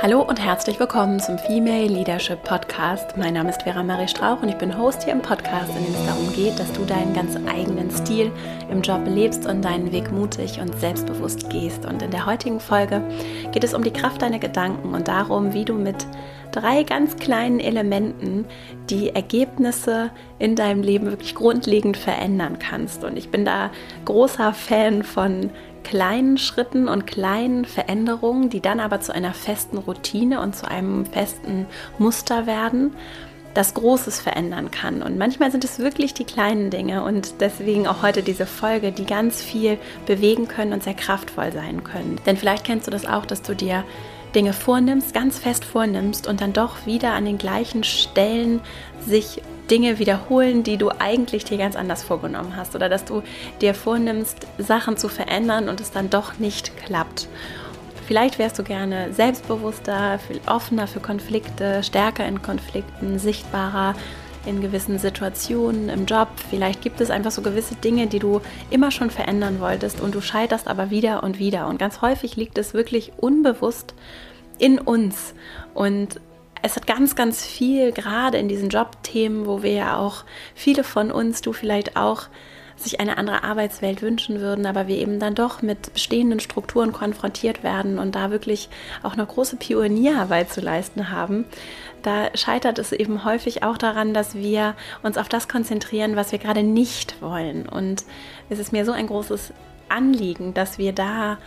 Hallo und herzlich willkommen zum Female Leadership Podcast. Mein Name ist Vera Marie Strauch und ich bin Host hier im Podcast, in dem es darum geht, dass du deinen ganz eigenen Stil im Job lebst und deinen Weg mutig und selbstbewusst gehst. Und in der heutigen Folge geht es um die Kraft deiner Gedanken und darum, wie du mit drei ganz kleinen Elementen die Ergebnisse in deinem Leben wirklich grundlegend verändern kannst. Und ich bin da großer Fan von kleinen Schritten und kleinen Veränderungen, die dann aber zu einer festen Routine und zu einem festen Muster werden, das Großes verändern kann. Und manchmal sind es wirklich die kleinen Dinge und deswegen auch heute diese Folge, die ganz viel bewegen können und sehr kraftvoll sein können. Denn vielleicht kennst du das auch, dass du dir Dinge vornimmst, ganz fest vornimmst und dann doch wieder an den gleichen Stellen sich Dinge wiederholen, die du eigentlich dir ganz anders vorgenommen hast oder dass du dir vornimmst, Sachen zu verändern und es dann doch nicht klappt. Vielleicht wärst du gerne selbstbewusster, viel offener für Konflikte, stärker in Konflikten, sichtbarer in gewissen Situationen im Job. Vielleicht gibt es einfach so gewisse Dinge, die du immer schon verändern wolltest und du scheiterst aber wieder und wieder. Und ganz häufig liegt es wirklich unbewusst in uns. Und es hat ganz, ganz viel, gerade in diesen Jobthemen, wo wir ja auch viele von uns, du vielleicht auch, sich eine andere Arbeitswelt wünschen würden, aber wir eben dann doch mit bestehenden Strukturen konfrontiert werden und da wirklich auch eine große Pionierarbeit zu leisten haben. Da scheitert es eben häufig auch daran, dass wir uns auf das konzentrieren, was wir gerade nicht wollen. Und es ist mir so ein großes Anliegen, dass wir da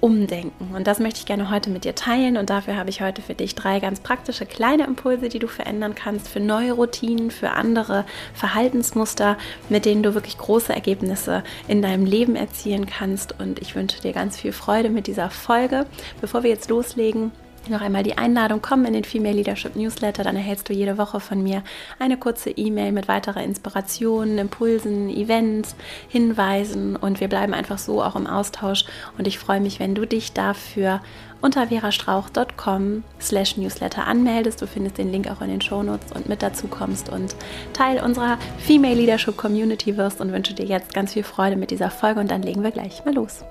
umdenken. Und das möchte ich gerne heute mit dir teilen. Und dafür habe ich heute für dich drei ganz praktische kleine Impulse, die du verändern kannst für neue Routinen, für andere Verhaltensmuster, mit denen du wirklich große Ergebnisse in deinem Leben erzielen kannst. Und ich wünsche dir ganz viel Freude mit dieser Folge. Bevor wir jetzt loslegen, noch einmal die Einladung, komm in den Female Leadership Newsletter, dann erhältst du jede Woche von mir eine kurze E-Mail mit weiterer Inspiration, Impulsen, Events, Hinweisen und wir bleiben einfach so auch im Austausch und ich freue mich, wenn du dich dafür unter verastrauch.com slash newsletter anmeldest. Du findest den Link auch in den Shownotes und mit dazu kommst und Teil unserer Female Leadership Community wirst und wünsche dir jetzt ganz viel Freude mit dieser Folge und dann legen wir gleich mal los.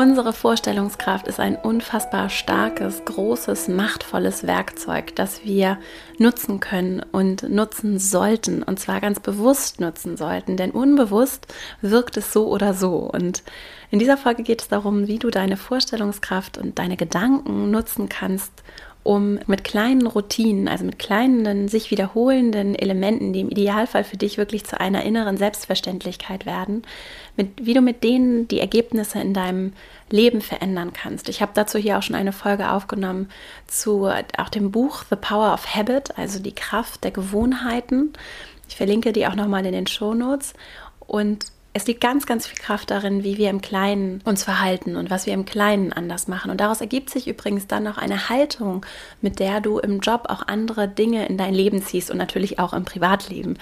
Unsere Vorstellungskraft ist ein unfassbar starkes, großes, machtvolles Werkzeug, das wir nutzen können und nutzen sollten. Und zwar ganz bewusst nutzen sollten, denn unbewusst wirkt es so oder so. Und in dieser Folge geht es darum, wie du deine Vorstellungskraft und deine Gedanken nutzen kannst, um mit kleinen Routinen, also mit kleinen, sich wiederholenden Elementen, die im Idealfall für dich wirklich zu einer inneren Selbstverständlichkeit werden, mit, wie du mit denen die Ergebnisse in deinem Leben verändern kannst. Ich habe dazu hier auch schon eine Folge aufgenommen zu auch dem Buch The Power of Habit, also die Kraft der Gewohnheiten. Ich verlinke die auch nochmal in den Show Notes. Und es liegt ganz, ganz viel Kraft darin, wie wir im Kleinen uns verhalten und was wir im Kleinen anders machen. Und daraus ergibt sich übrigens dann auch eine Haltung, mit der du im Job auch andere Dinge in dein Leben ziehst und natürlich auch im Privatleben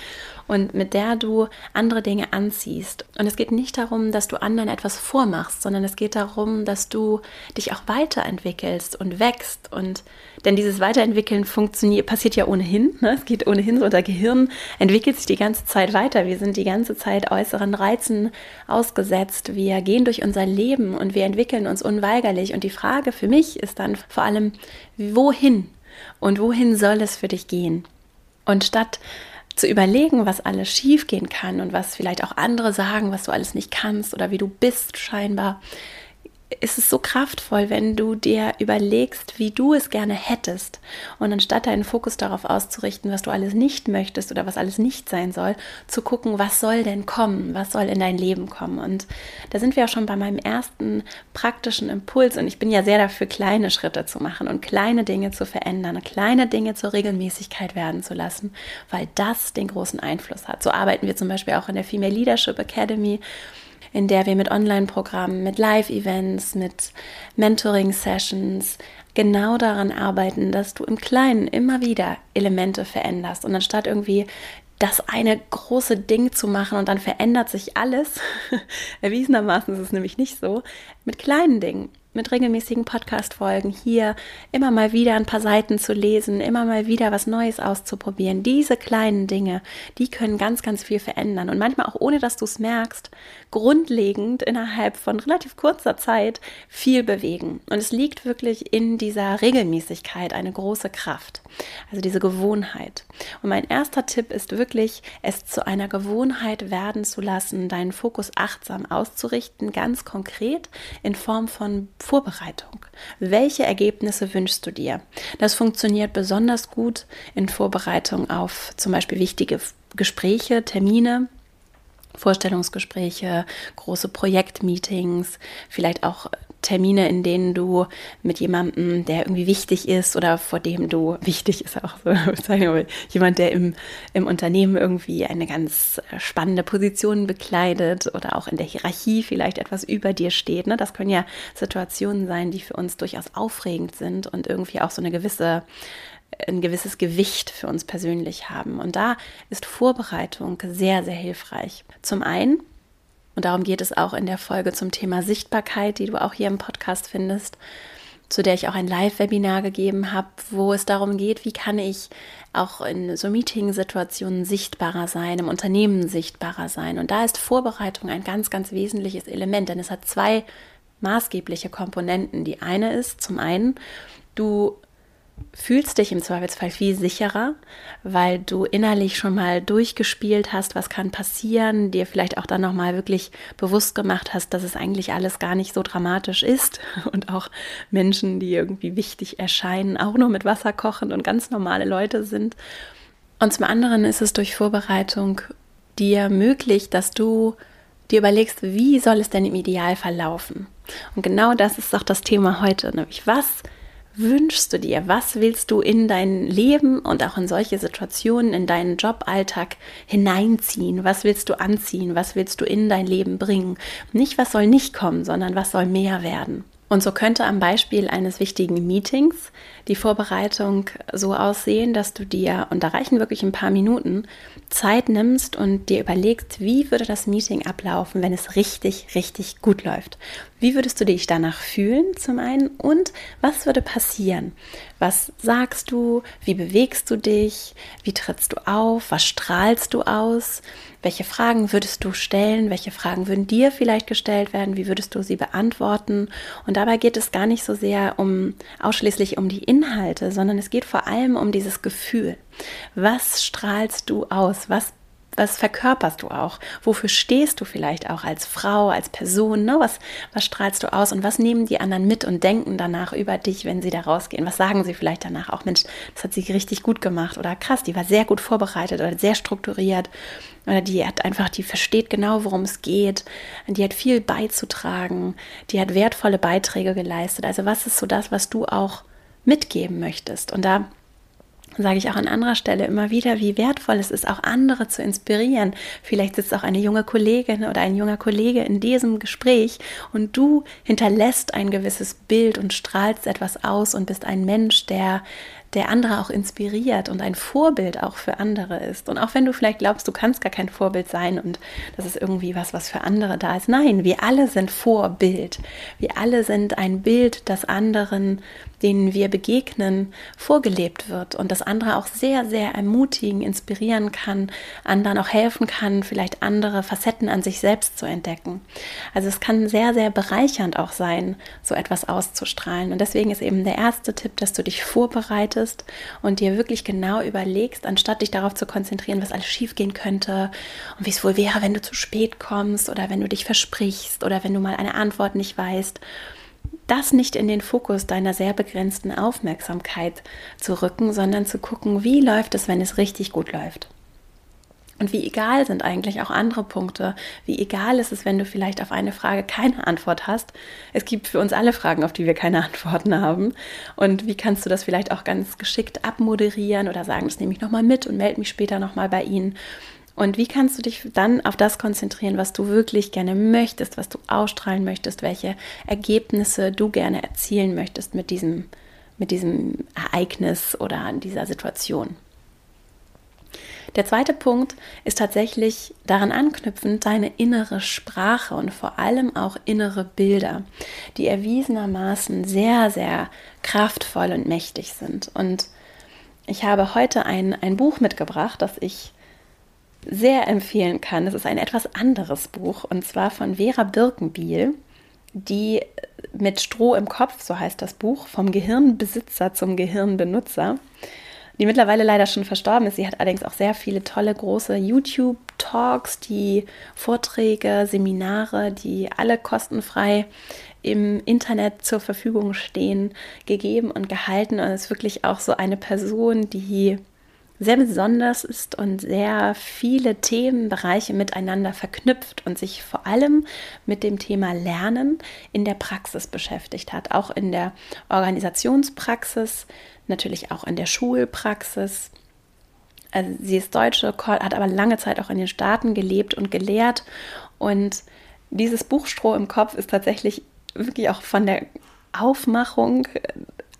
und mit der du andere Dinge anziehst. Und es geht nicht darum, dass du anderen etwas vormachst, sondern es geht darum, dass du dich auch weiterentwickelst und wächst. Und denn dieses Weiterentwickeln funktioniert, passiert ja ohnehin. Ne? Es geht ohnehin so, unser Gehirn entwickelt sich die ganze Zeit weiter. Wir sind die ganze Zeit äußeren Reizen ausgesetzt. Wir gehen durch unser Leben und wir entwickeln uns unweigerlich. Und die Frage für mich ist dann vor allem, wohin? Und wohin soll es für dich gehen? Und statt zu überlegen, was alles schiefgehen kann und was vielleicht auch andere sagen, was du alles nicht kannst oder wie du bist scheinbar, ist es so kraftvoll, wenn du dir überlegst, wie du es gerne hättest und anstatt deinen Fokus darauf auszurichten, was du alles nicht möchtest oder was alles nicht sein soll, zu gucken, was soll denn kommen, was soll in dein Leben kommen. Und da sind wir auch schon bei meinem ersten praktischen Impuls und ich bin ja sehr dafür, kleine Schritte zu machen und kleine Dinge zu verändern, kleine Dinge zur Regelmäßigkeit werden zu lassen, weil das den großen Einfluss hat. So arbeiten wir zum Beispiel auch in der Female Leadership Academy in der wir mit Online-Programmen, mit Live-Events, mit Mentoring-Sessions genau daran arbeiten, dass du im Kleinen immer wieder Elemente veränderst. Und anstatt irgendwie das eine große Ding zu machen und dann verändert sich alles, erwiesenermaßen ist es nämlich nicht so, mit kleinen Dingen mit regelmäßigen Podcast-Folgen hier immer mal wieder ein paar Seiten zu lesen, immer mal wieder was Neues auszuprobieren. Diese kleinen Dinge, die können ganz, ganz viel verändern und manchmal auch ohne, dass du es merkst, grundlegend innerhalb von relativ kurzer Zeit viel bewegen. Und es liegt wirklich in dieser Regelmäßigkeit eine große Kraft, also diese Gewohnheit. Und mein erster Tipp ist wirklich, es zu einer Gewohnheit werden zu lassen, deinen Fokus achtsam auszurichten, ganz konkret in Form von Vorbereitung. Welche Ergebnisse wünschst du dir? Das funktioniert besonders gut in Vorbereitung auf zum Beispiel wichtige Gespräche, Termine, Vorstellungsgespräche, große Projektmeetings, vielleicht auch Termine, in denen du mit jemandem, der irgendwie wichtig ist oder vor dem du wichtig ist auch so, jemand, der im, im Unternehmen irgendwie eine ganz spannende Position bekleidet oder auch in der Hierarchie vielleicht etwas über dir steht. Ne? Das können ja Situationen sein, die für uns durchaus aufregend sind und irgendwie auch so eine gewisse ein gewisses Gewicht für uns persönlich haben. Und da ist Vorbereitung sehr, sehr hilfreich. Zum einen, und darum geht es auch in der Folge zum Thema Sichtbarkeit, die du auch hier im Podcast findest, zu der ich auch ein Live-Webinar gegeben habe, wo es darum geht, wie kann ich auch in so Meeting-Situationen sichtbarer sein, im Unternehmen sichtbarer sein. Und da ist Vorbereitung ein ganz, ganz wesentliches Element, denn es hat zwei maßgebliche Komponenten. Die eine ist zum einen, du fühlst dich im Zweifelsfall viel sicherer, weil du innerlich schon mal durchgespielt hast, was kann passieren, dir vielleicht auch dann nochmal wirklich bewusst gemacht hast, dass es eigentlich alles gar nicht so dramatisch ist und auch Menschen, die irgendwie wichtig erscheinen, auch nur mit Wasser kochen und ganz normale Leute sind. Und zum anderen ist es durch Vorbereitung dir möglich, dass du dir überlegst, wie soll es denn im Idealfall laufen? Und genau das ist auch das Thema heute, nämlich was wünschst du dir? Was willst du in dein Leben und auch in solche Situationen, in deinen Joballtag hineinziehen? Was willst du anziehen? Was willst du in dein Leben bringen? Nicht, was soll nicht kommen, sondern was soll mehr werden? Und so könnte am Beispiel eines wichtigen Meetings die Vorbereitung so aussehen, dass du dir, und da reichen wirklich ein paar Minuten, Zeit nimmst und dir überlegst, wie würde das Meeting ablaufen, wenn es richtig, richtig gut läuft. Wie würdest du dich danach fühlen zum einen und was würde passieren? Was sagst du? Wie bewegst du dich? Wie trittst du auf? Was strahlst du aus? Welche Fragen würdest du stellen? Welche Fragen würden dir vielleicht gestellt werden? Wie würdest du sie beantworten? Und dabei geht es gar nicht so sehr um ausschließlich um die Inhalte, sondern es geht vor allem um dieses Gefühl. Was strahlst du aus? Was was verkörperst du auch? Wofür stehst du vielleicht auch als Frau, als Person? Ne? Was, was strahlst du aus und was nehmen die anderen mit und denken danach über dich, wenn sie da rausgehen? Was sagen sie vielleicht danach auch? Mensch, das hat sie richtig gut gemacht oder krass, die war sehr gut vorbereitet oder sehr strukturiert oder die hat einfach, die versteht genau, worum es geht, die hat viel beizutragen, die hat wertvolle Beiträge geleistet. Also was ist so das, was du auch mitgeben möchtest? Und da sage ich auch an anderer Stelle immer wieder, wie wertvoll es ist, auch andere zu inspirieren. Vielleicht sitzt auch eine junge Kollegin oder ein junger Kollege in diesem Gespräch und du hinterlässt ein gewisses Bild und strahlst etwas aus und bist ein Mensch, der der andere auch inspiriert und ein Vorbild auch für andere ist. Und auch wenn du vielleicht glaubst, du kannst gar kein Vorbild sein und das ist irgendwie was, was für andere da ist. Nein, wir alle sind Vorbild. Wir alle sind ein Bild, das anderen, denen wir begegnen, vorgelebt wird und das andere auch sehr, sehr ermutigen, inspirieren kann, anderen auch helfen kann, vielleicht andere Facetten an sich selbst zu entdecken. Also es kann sehr, sehr bereichernd auch sein, so etwas auszustrahlen. Und deswegen ist eben der erste Tipp, dass du dich vorbereitest möchtest und dir wirklich genau überlegst, anstatt dich darauf zu konzentrieren, was alles schiefgehen könnte und wie es wohl wäre, wenn du zu spät kommst oder wenn du dich versprichst oder wenn du mal eine Antwort nicht weißt, das nicht in den Fokus deiner sehr begrenzten Aufmerksamkeit zu rücken, sondern zu gucken, wie läuft es, wenn es richtig gut läuft. Und wie egal sind eigentlich auch andere Punkte? Wie egal ist es, wenn du vielleicht auf eine Frage keine Antwort hast? Es gibt für uns alle Fragen, auf die wir keine Antworten haben. Und wie kannst du das vielleicht auch ganz geschickt abmoderieren oder sagen, das nehme ich nochmal mit und melde mich später nochmal bei Ihnen? Und wie kannst du dich dann auf das konzentrieren, was du wirklich gerne möchtest, was du ausstrahlen möchtest, welche Ergebnisse du gerne erzielen möchtest mit diesem, mit diesem Ereignis oder dieser Situation? Der zweite Punkt ist tatsächlich daran anknüpfend deine innere Sprache und vor allem auch innere Bilder, die erwiesenermaßen sehr, sehr kraftvoll und mächtig sind. Und ich habe heute ein, ein Buch mitgebracht, das ich sehr empfehlen kann. Es ist ein etwas anderes Buch und zwar von Vera Birkenbiel, die mit Stroh im Kopf, so heißt das Buch, vom Gehirnbesitzer zum Gehirnbenutzer, die mittlerweile leider schon verstorben ist. Sie hat allerdings auch sehr viele tolle große YouTube-Talks, die Vorträge, Seminare, die alle kostenfrei im Internet zur Verfügung stehen, gegeben und gehalten. Und ist wirklich auch so eine Person, die sehr besonders ist und sehr viele Themenbereiche miteinander verknüpft und sich vor allem mit dem Thema Lernen in der Praxis beschäftigt hat, auch in der Organisationspraxis, natürlich auch in der Schulpraxis. Also sie ist Deutsche, hat aber lange Zeit auch in den Staaten gelebt und gelehrt und dieses Buchstroh im Kopf ist tatsächlich wirklich auch von der Aufmachung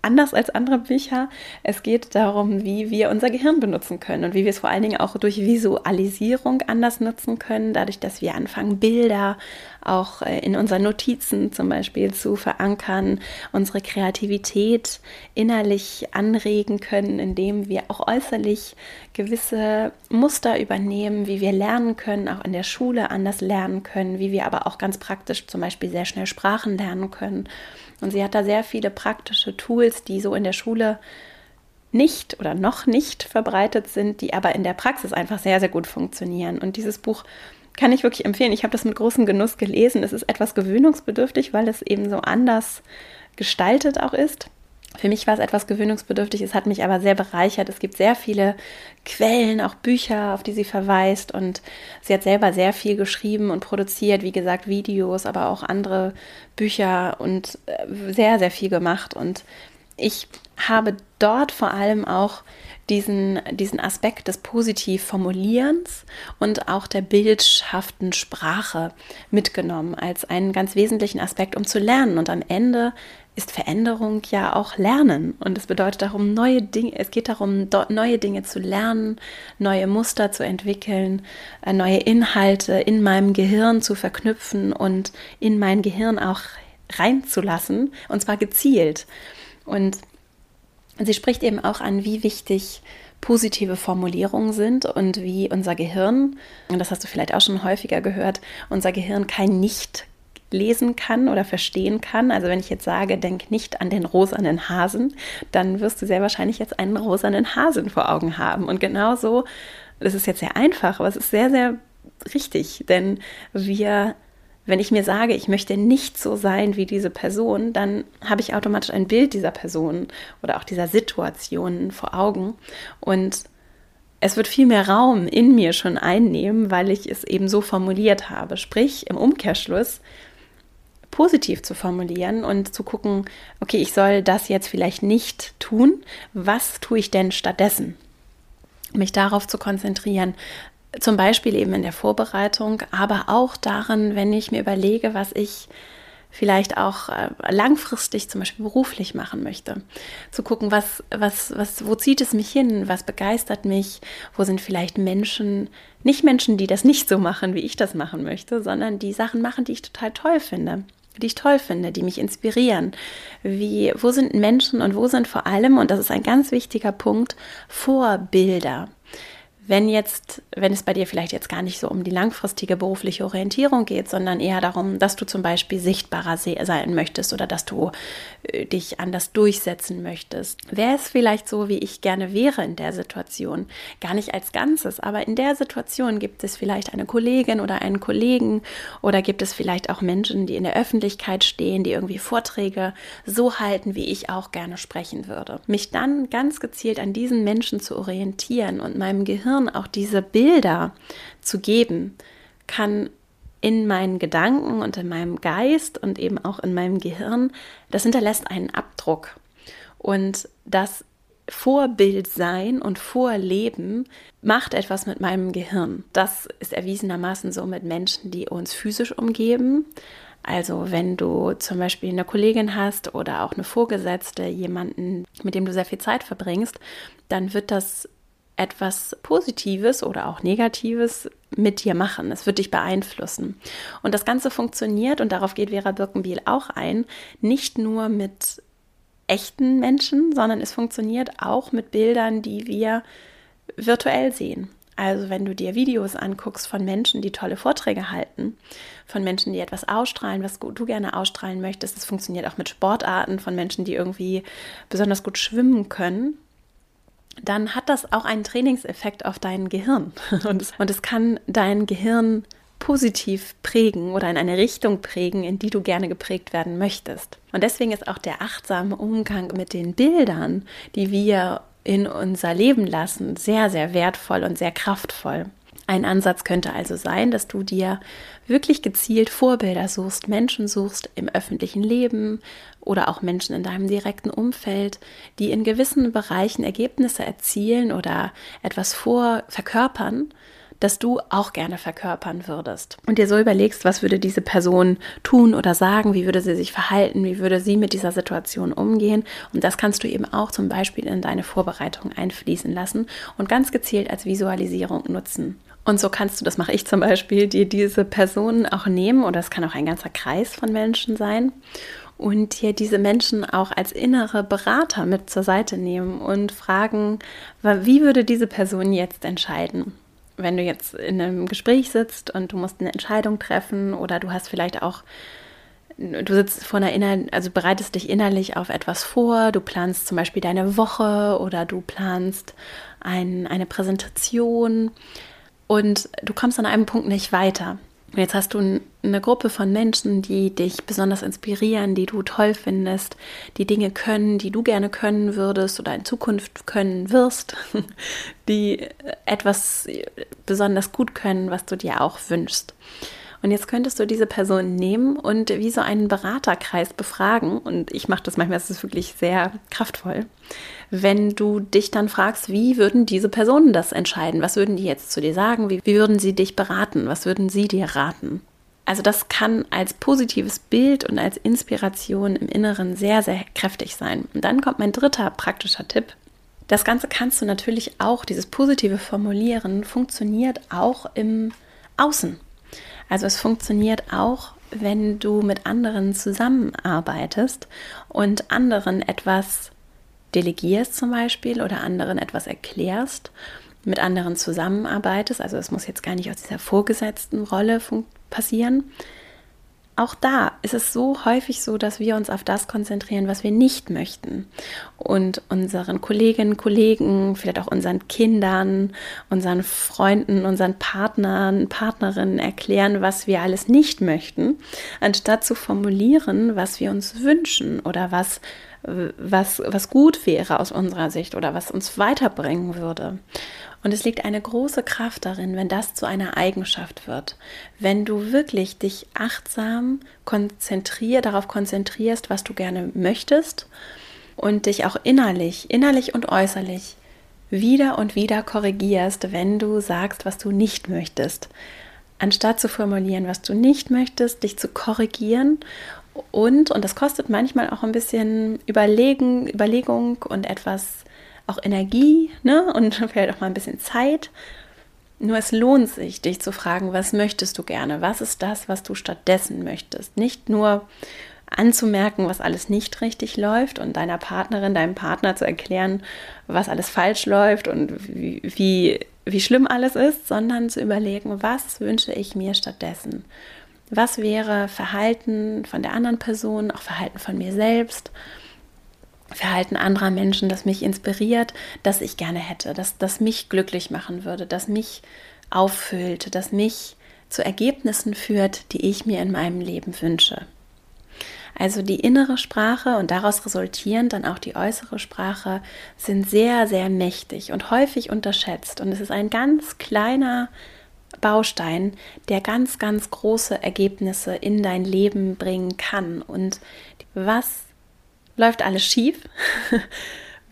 anders als andere Bücher. Es geht darum, wie wir unser Gehirn benutzen können und wie wir es vor allen Dingen auch durch Visualisierung anders nutzen können, dadurch, dass wir anfangen, Bilder auch äh, in unseren Notizen zum Beispiel zu verankern, unsere Kreativität innerlich anregen können, indem wir auch äußerlich gewisse Muster übernehmen, wie wir lernen können, auch in der Schule anders lernen können, wie wir aber auch ganz praktisch zum Beispiel sehr schnell Sprachen lernen können. Und sie hat da sehr viele praktische Tools, die so in der Schule nicht oder noch nicht verbreitet sind, die aber in der Praxis einfach sehr, sehr gut funktionieren. Und dieses Buch kann ich wirklich empfehlen. Ich habe das mit großem Genuss gelesen. Es ist etwas gewöhnungsbedürftig, weil es eben so anders gestaltet auch ist. Für mich war es etwas gewöhnungsbedürftig, es hat mich aber sehr bereichert. Es gibt sehr viele Quellen, auch Bücher, auf die sie verweist und sie hat selber sehr viel geschrieben und produziert, wie gesagt, Videos, aber auch andere Bücher und äh, sehr, sehr viel gemacht. Und ich habe dort vor allem auch diesen, diesen Aspekt des Positiv-Formulierens und auch der bildhaften Sprache mitgenommen als einen ganz wesentlichen Aspekt, um zu lernen. Und am Ende ist Veränderung ja auch Lernen. Und es bedeutet darum, neue Dinge, es geht darum, neue Dinge zu lernen, neue Muster zu entwickeln, äh, neue Inhalte in meinem Gehirn zu verknüpfen und in mein Gehirn auch reinzulassen, und zwar gezielt. Und sie spricht eben auch an, wie wichtig positive Formulierungen sind und wie unser Gehirn, und das hast du vielleicht auch schon häufiger gehört, unser Gehirn kein Nicht lesen kann oder verstehen kann. Also wenn ich jetzt sage, denk nicht an den rosanen Hasen, dann wirst du sehr wahrscheinlich jetzt einen rosanen Hasen vor Augen haben. Und genauso, das ist jetzt sehr einfach, aber es ist sehr, sehr richtig, denn wir wenn ich mir sage, ich möchte nicht so sein wie diese Person, dann habe ich automatisch ein Bild dieser Person oder auch dieser Situation vor Augen. Und es wird viel mehr Raum in mir schon einnehmen, weil ich es eben so formuliert habe. Sprich, im Umkehrschluss positiv zu formulieren und zu gucken, okay, ich soll das jetzt vielleicht nicht tun. Was tue ich denn stattdessen? Mich darauf zu konzentrieren, zum Beispiel eben in der Vorbereitung, aber auch darin, wenn ich mir überlege, was ich vielleicht auch äh, langfristig zum Beispiel beruflich machen möchte. Zu gucken, was, was, was, wo zieht es mich hin, was begeistert mich, wo sind vielleicht Menschen, nicht Menschen, die das nicht so machen, wie ich das machen möchte, sondern die Sachen machen, die ich total toll finde die ich toll finde, die mich inspirieren. Wie, wo sind Menschen und wo sind vor allem, und das ist ein ganz wichtiger Punkt, Vorbilder wenn jetzt, wenn es bei dir vielleicht jetzt gar nicht so um die langfristige berufliche Orientierung geht, sondern eher darum, dass du zum Beispiel sichtbarer sein möchtest oder dass du äh, dich anders durchsetzen möchtest, wäre es vielleicht so, wie ich gerne wäre in der Situation. Gar nicht als Ganzes, aber in der Situation gibt es vielleicht eine Kollegin oder einen Kollegen oder gibt es vielleicht auch Menschen, die in der Öffentlichkeit stehen, die irgendwie Vorträge so halten, wie ich auch gerne sprechen würde. Mich dann ganz gezielt an diesen Menschen zu orientieren und meinem Gehirn Gehirn auch diese Bilder zu geben, kann in meinen Gedanken und in meinem Geist und eben auch in meinem Gehirn, das hinterlässt einen Abdruck. Und das Vorbild sein und Vorleben macht etwas mit meinem Gehirn. Das ist erwiesenermaßen so mit Menschen, die uns physisch umgeben. Also wenn du zum Beispiel eine Kollegin hast oder auch eine Vorgesetzte, jemanden, mit dem du sehr viel Zeit verbringst, dann wird das etwas Positives oder auch Negatives mit dir machen. Es wird dich beeinflussen. Und das Ganze funktioniert, und darauf geht Vera Birkenbiel auch ein, nicht nur mit echten Menschen, sondern es funktioniert auch mit Bildern, die wir virtuell sehen. Also wenn du dir Videos anguckst von Menschen, die tolle Vorträge halten, von Menschen, die etwas ausstrahlen, was du gerne ausstrahlen möchtest, das funktioniert auch mit Sportarten, von Menschen, die irgendwie besonders gut schwimmen können, dann hat das auch einen Trainingseffekt auf dein Gehirn. Und es, und es kann dein Gehirn positiv prägen oder in eine Richtung prägen, in die du gerne geprägt werden möchtest. Und deswegen ist auch der achtsame Umgang mit den Bildern, die wir in unser Leben lassen, sehr, sehr wertvoll und sehr kraftvoll. Ein Ansatz könnte also sein, dass du dir wirklich gezielt Vorbilder suchst, Menschen suchst im öffentlichen Leben oder auch Menschen in deinem direkten Umfeld, die in gewissen Bereichen Ergebnisse erzielen oder etwas vor verkörpern, das du auch gerne verkörpern würdest. Und dir so überlegst, was würde diese Person tun oder sagen, wie würde sie sich verhalten, wie würde sie mit dieser Situation umgehen. Und das kannst du eben auch zum Beispiel in deine Vorbereitung einfließen lassen und ganz gezielt als Visualisierung nutzen. Und so kannst du, das mache ich zum Beispiel, dir diese Personen auch nehmen. Oder es kann auch ein ganzer Kreis von Menschen sein. Und dir diese Menschen auch als innere Berater mit zur Seite nehmen und fragen, wie würde diese Person jetzt entscheiden? wenn du jetzt in einem Gespräch sitzt und du musst eine Entscheidung treffen oder du hast vielleicht auch, du sitzt vor einer Inner also bereitest dich innerlich auf etwas vor, du planst zum Beispiel deine Woche oder du planst ein, eine Präsentation und du kommst an einem Punkt nicht weiter. Und jetzt hast du eine Gruppe von Menschen, die dich besonders inspirieren, die du toll findest, die Dinge können, die du gerne können würdest oder in Zukunft können wirst, die etwas besonders gut können, was du dir auch wünschst. Und jetzt könntest du diese Person nehmen und wie so einen Beraterkreis befragen. Und ich mache das manchmal, das ist wirklich sehr kraftvoll. Wenn du dich dann fragst, wie würden diese Personen das entscheiden? Was würden die jetzt zu dir sagen? Wie, wie würden sie dich beraten? Was würden sie dir raten? Also das kann als positives Bild und als Inspiration im Inneren sehr, sehr kräftig sein. Und dann kommt mein dritter praktischer Tipp. Das Ganze kannst du natürlich auch, dieses positive Formulieren funktioniert auch im Außen. Also es funktioniert auch, wenn du mit anderen zusammenarbeitest und anderen etwas delegierst zum Beispiel oder anderen etwas erklärst, mit anderen zusammenarbeitest. Also es muss jetzt gar nicht aus dieser vorgesetzten Rolle passieren, auch da ist es so häufig so, dass wir uns auf das konzentrieren, was wir nicht möchten. Und unseren Kolleginnen, Kollegen, vielleicht auch unseren Kindern, unseren Freunden, unseren Partnern, Partnerinnen erklären, was wir alles nicht möchten, anstatt zu formulieren, was wir uns wünschen oder was, was, was gut wäre aus unserer Sicht oder was uns weiterbringen würde. Und es liegt eine große Kraft darin, wenn das zu einer Eigenschaft wird. Wenn du wirklich dich achtsam konzentrier, darauf konzentrierst, was du gerne möchtest und dich auch innerlich, innerlich und äußerlich wieder und wieder korrigierst, wenn du sagst, was du nicht möchtest. Anstatt zu formulieren, was du nicht möchtest, dich zu korrigieren und, und das kostet manchmal auch ein bisschen Überlegen, Überlegung und etwas auch Energie ne? und vielleicht auch mal ein bisschen Zeit. Nur es lohnt sich, dich zu fragen, was möchtest du gerne? Was ist das, was du stattdessen möchtest? Nicht nur anzumerken, was alles nicht richtig läuft und deiner Partnerin, deinem Partner zu erklären, was alles falsch läuft und wie, wie, wie schlimm alles ist, sondern zu überlegen, was wünsche ich mir stattdessen? Was wäre Verhalten von der anderen Person, auch Verhalten von mir selbst? Verhalten anderer Menschen, das mich inspiriert, das ich gerne hätte, das, das mich glücklich machen würde, das mich auffüllt, das mich zu Ergebnissen führt, die ich mir in meinem Leben wünsche. Also die innere Sprache und daraus resultierend dann auch die äußere Sprache sind sehr, sehr mächtig und häufig unterschätzt. Und es ist ein ganz kleiner Baustein, der ganz, ganz große Ergebnisse in dein Leben bringen kann. Und was läuft alles schief?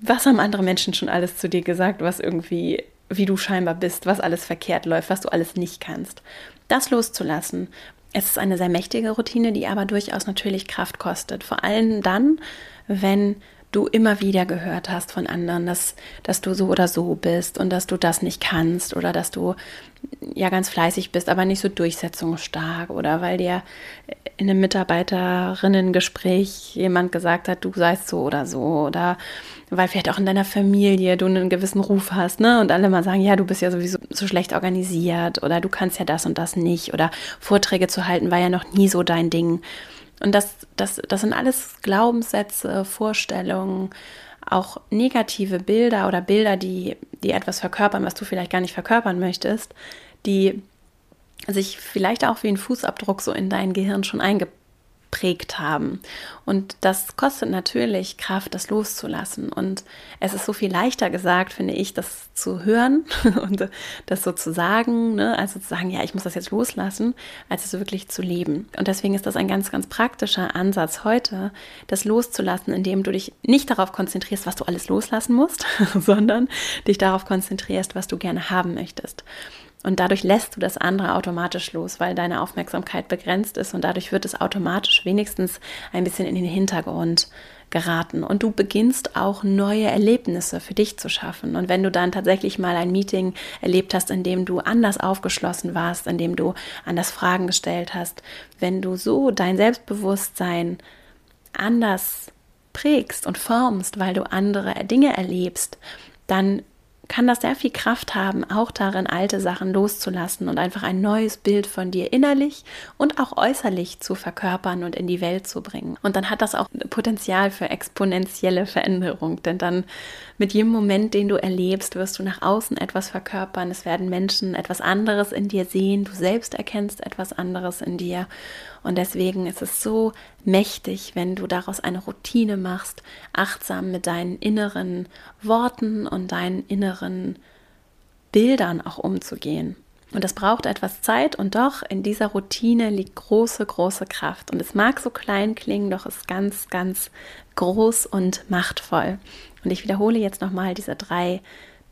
was haben andere Menschen schon alles zu dir gesagt, was irgendwie, wie du scheinbar bist, was alles verkehrt läuft, was du alles nicht kannst? Das loszulassen. Es ist eine sehr mächtige Routine, die aber durchaus natürlich Kraft kostet. Vor allem dann, wenn du immer wieder gehört hast von anderen, dass, dass du so oder so bist und dass du das nicht kannst oder dass du ja ganz fleißig bist, aber nicht so durchsetzungsstark oder weil dir in einem Mitarbeiterinnengespräch jemand gesagt hat, du seist so oder so oder weil vielleicht auch in deiner Familie du einen gewissen Ruf hast, ne? Und alle mal sagen, ja, du bist ja sowieso so schlecht organisiert oder du kannst ja das und das nicht oder Vorträge zu halten war ja noch nie so dein Ding. Und das, das, das sind alles Glaubenssätze, Vorstellungen, auch negative Bilder oder Bilder, die, die etwas verkörpern, was du vielleicht gar nicht verkörpern möchtest, die sich vielleicht auch wie ein Fußabdruck so in dein Gehirn schon eingeprägt geprägt haben. Und das kostet natürlich Kraft, das loszulassen. Und es ist so viel leichter gesagt, finde ich, das zu hören und das so zu sagen, ne? also zu sagen, ja, ich muss das jetzt loslassen, als es wirklich zu leben. Und deswegen ist das ein ganz, ganz praktischer Ansatz heute, das loszulassen, indem du dich nicht darauf konzentrierst, was du alles loslassen musst, sondern dich darauf konzentrierst, was du gerne haben möchtest. Und dadurch lässt du das andere automatisch los, weil deine Aufmerksamkeit begrenzt ist und dadurch wird es automatisch wenigstens ein bisschen in den Hintergrund geraten. Und du beginnst auch neue Erlebnisse für dich zu schaffen. Und wenn du dann tatsächlich mal ein Meeting erlebt hast, in dem du anders aufgeschlossen warst, in dem du anders Fragen gestellt hast, wenn du so dein Selbstbewusstsein anders prägst und formst, weil du andere Dinge erlebst, dann kann das sehr viel Kraft haben, auch darin alte Sachen loszulassen und einfach ein neues Bild von dir innerlich und auch äußerlich zu verkörpern und in die Welt zu bringen. Und dann hat das auch Potenzial für exponentielle Veränderung, denn dann mit jedem Moment, den du erlebst, wirst du nach außen etwas verkörpern. Es werden Menschen etwas anderes in dir sehen, du selbst erkennst etwas anderes in dir und deswegen ist es so mächtig, wenn du daraus eine Routine machst, achtsam mit deinen inneren Worten und deinen inneren Bildern auch umzugehen. Und das braucht etwas Zeit und doch in dieser Routine liegt große, große Kraft. Und es mag so klein klingen, doch ist ganz, ganz groß und machtvoll. Und ich wiederhole jetzt nochmal diese drei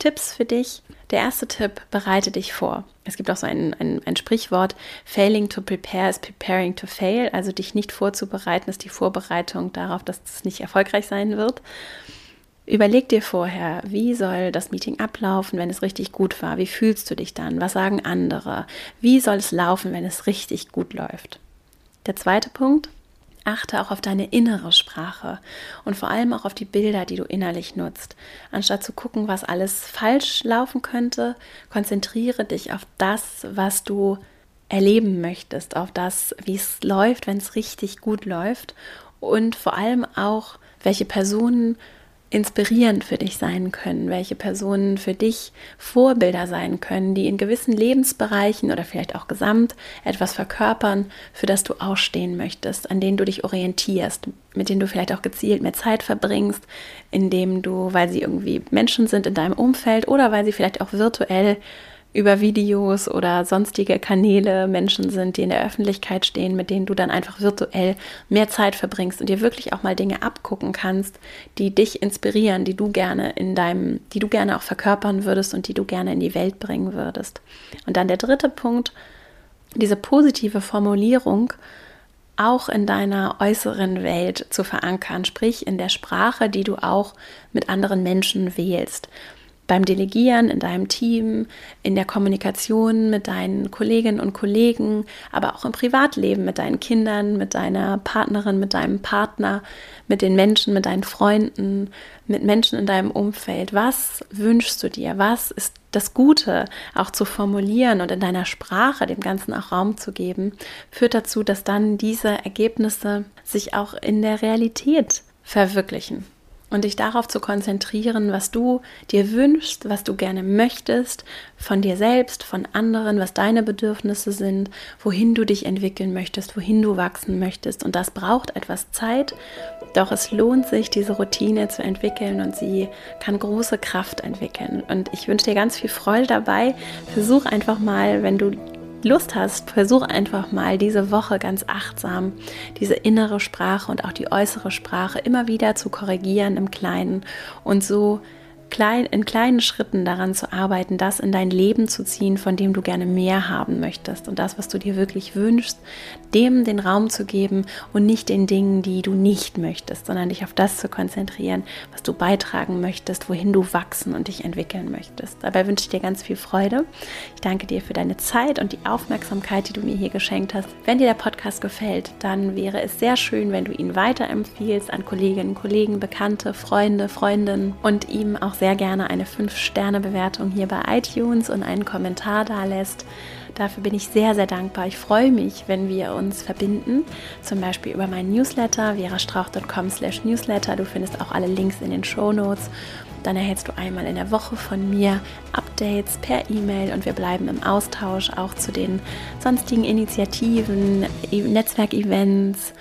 Tipps für dich. Der erste Tipp, bereite dich vor. Es gibt auch so ein, ein, ein, Sprichwort, failing to prepare is preparing to fail. Also dich nicht vorzubereiten ist die Vorbereitung darauf, dass es nicht erfolgreich sein wird. Überleg dir vorher, wie soll das Meeting ablaufen, wenn es richtig gut war? Wie fühlst du dich dann? Was sagen andere? Wie soll es laufen, wenn es richtig gut läuft? Der zweite Punkt, Achte auch auf deine innere Sprache und vor allem auch auf die Bilder, die du innerlich nutzt. Anstatt zu gucken, was alles falsch laufen könnte, konzentriere dich auf das, was du erleben möchtest, auf das, wie es läuft, wenn es richtig gut läuft und vor allem auch, welche Personen inspirierend für dich sein können, welche Personen für dich Vorbilder sein können, die in gewissen Lebensbereichen oder vielleicht auch gesamt etwas verkörpern, für das du ausstehen möchtest, an denen du dich orientierst, mit denen du vielleicht auch gezielt mehr Zeit verbringst, indem du, weil sie irgendwie Menschen sind in deinem Umfeld oder weil sie vielleicht auch virtuell über Videos oder sonstige Kanäle Menschen sind, die in der Öffentlichkeit stehen, mit denen du dann einfach virtuell mehr Zeit verbringst und dir wirklich auch mal Dinge abgucken kannst, die dich inspirieren, die du gerne in deinem, die du gerne auch verkörpern würdest und die du gerne in die Welt bringen würdest. Und dann der dritte Punkt, diese positive Formulierung auch in deiner äußeren Welt zu verankern, sprich in der Sprache, die du auch mit anderen Menschen wählst beim Delegieren in deinem Team, in der Kommunikation mit deinen Kolleginnen und Kollegen, aber auch im Privatleben mit deinen Kindern, mit deiner Partnerin, mit deinem Partner, mit den Menschen, mit deinen Freunden, mit Menschen in deinem Umfeld. Was wünschst du dir? Was ist das Gute auch zu formulieren und in deiner Sprache dem Ganzen auch Raum zu geben, führt dazu, dass dann diese Ergebnisse sich auch in der Realität verwirklichen und dich darauf zu konzentrieren, was du dir wünschst, was du gerne möchtest, von dir selbst, von anderen, was deine Bedürfnisse sind, wohin du dich entwickeln möchtest, wohin du wachsen möchtest. Und das braucht etwas Zeit, doch es lohnt sich, diese Routine zu entwickeln und sie kann große Kraft entwickeln. Und ich wünsche dir ganz viel Freude dabei. Versuch einfach mal, wenn du Lust hast, versuch einfach mal diese Woche ganz achtsam diese innere Sprache und auch die äußere Sprache immer wieder zu korrigieren im Kleinen und so klein, in kleinen Schritten daran zu arbeiten, das in dein Leben zu ziehen, von dem du gerne mehr haben möchtest und das, was du dir wirklich wünschst, dem den Raum zu geben und nicht den Dingen, die du nicht möchtest, sondern dich auf das zu konzentrieren, was du beitragen möchtest, wohin du wachsen und dich entwickeln möchtest. Dabei wünsche ich dir ganz viel Freude. Ich danke dir für deine Zeit und die Aufmerksamkeit, die du mir hier geschenkt hast. Wenn dir der Podcast gefällt, dann wäre es sehr schön, wenn du ihn weiterempfiehlst an Kolleginnen, Kollegen, Bekannte, Freunde, Freundinnen und ihm auch sehr gerne eine 5-Sterne-Bewertung hier bei iTunes und einen Kommentar da lässt. Dafür bin ich sehr, sehr dankbar. Ich freue mich, wenn wir uns verbinden, zum Beispiel über meinen Newsletter, verastrauch.com slash newsletter. Du findest auch alle Links in den Show Notes. Dann erhältst du einmal in der Woche von mir Updates per E-Mail und wir bleiben im Austausch auch zu den sonstigen Initiativen, e-, Netzwerkevents,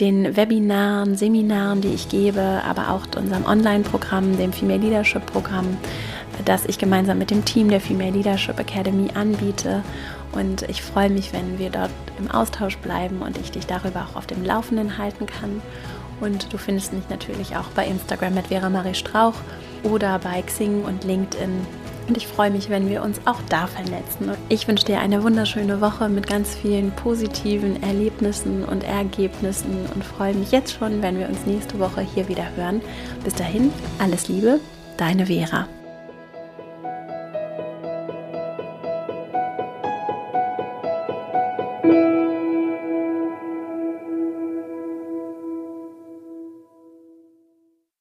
den Webinaren, Seminaren, die ich gebe, aber auch unserem Online-Programm, dem Female Leadership Programm, das ich gemeinsam mit dem Team der Female Leadership Academy anbiete. Und ich freue mich, wenn wir dort im Austausch bleiben und ich dich darüber auch auf dem Laufenden halten kann. Und du findest mich natürlich auch bei Instagram mit Vera Marie Strauch oder bei Xing und LinkedIn. Und ich freue mich, wenn wir uns auch da vernetzen. Ich wünsche dir eine wunderschöne Woche mit ganz vielen positiven Erlebnissen und Ergebnissen und freue mich jetzt schon, wenn wir uns nächste Woche hier wieder hören. Bis dahin, alles Liebe, deine Vera.